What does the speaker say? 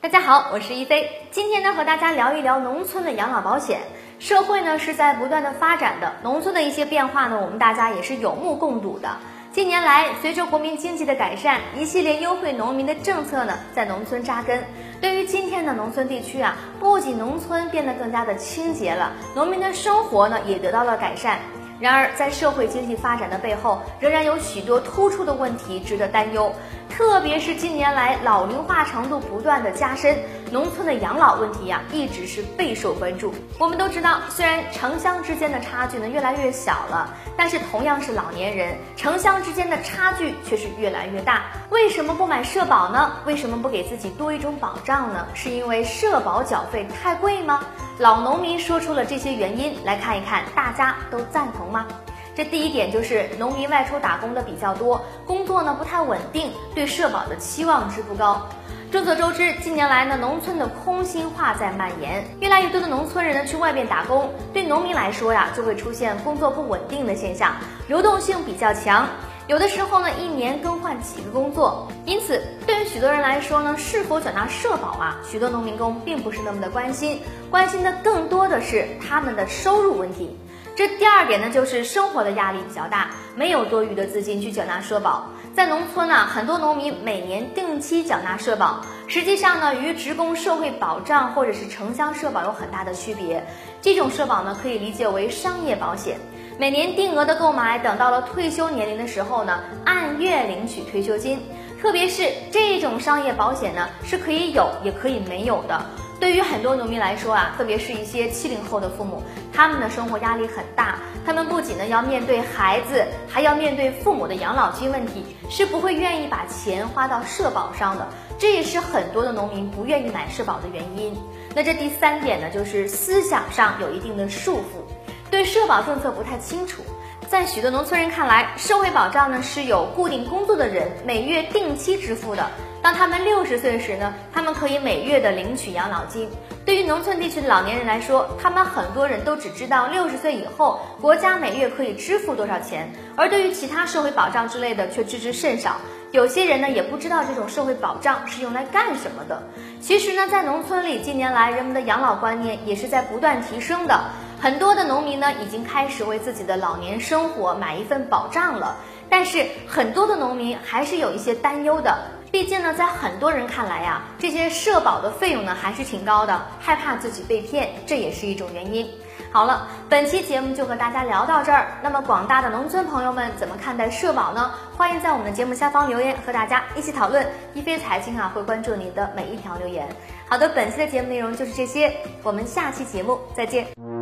大家好，我是一飞，今天呢和大家聊一聊农村的养老保险。社会呢是在不断的发展的，农村的一些变化呢，我们大家也是有目共睹的。近年来，随着国民经济的改善，一系列优惠农民的政策呢，在农村扎根。对于今天的农村地区啊，不仅农村变得更加的清洁了，农民的生活呢也得到了改善。然而，在社会经济发展的背后，仍然有许多突出的问题值得担忧。特别是近年来老龄化程度不断的加深，农村的养老问题呀，一直是备受关注。我们都知道，虽然城乡之间的差距呢越来越小了，但是同样是老年人，城乡之间的差距却是越来越大。为什么不买社保呢？为什么不给自己多一种保障呢？是因为社保缴费太贵吗？老农民说出了这些原因，来看一看，大家都赞同吗？这第一点就是农民外出打工的比较多，工作呢不太稳定，对社保的期望值不高。众所周知，近年来呢，农村的空心化在蔓延，越来越多的农村人呢去外面打工，对农民来说呀，就会出现工作不稳定的现象，流动性比较强，有的时候呢一年更换几个工作。因此，对于许多人来说呢，是否缴纳社保啊，许多农民工并不是那么的关心，关心的更多的是他们的收入问题。这第二点呢，就是生活的压力比较大，没有多余的资金去缴纳社保。在农村呢，很多农民每年定期缴纳社保，实际上呢，与职工社会保障或者是城乡社保有很大的区别。这种社保呢，可以理解为商业保险，每年定额的购买，等到了退休年龄的时候呢，按月领取退休金。特别是这种商业保险呢，是可以有也可以没有的。对于很多农民来说啊，特别是一些七零后的父母，他们的生活压力很大。他们不仅呢要面对孩子，还要面对父母的养老金问题，是不会愿意把钱花到社保上的。这也是很多的农民不愿意买社保的原因。那这第三点呢，就是思想上有一定的束缚，对社保政策不太清楚。在许多农村人看来，社会保障呢是有固定工作的人每月定期支付的。当他们六十岁时呢，他们可以每月的领取养老金。对于农村地区的老年人来说，他们很多人都只知道六十岁以后国家每月可以支付多少钱，而对于其他社会保障之类的却知之甚少。有些人呢也不知道这种社会保障是用来干什么的。其实呢，在农村里，近年来人们的养老观念也是在不断提升的。很多的农民呢已经开始为自己的老年生活买一份保障了，但是很多的农民还是有一些担忧的。毕竟呢，在很多人看来呀，这些社保的费用呢还是挺高的，害怕自己被骗，这也是一种原因。好了，本期节目就和大家聊到这儿。那么广大的农村朋友们怎么看待社保呢？欢迎在我们的节目下方留言，和大家一起讨论。一飞财经啊会关注你的每一条留言。好的，本期的节目内容就是这些，我们下期节目再见。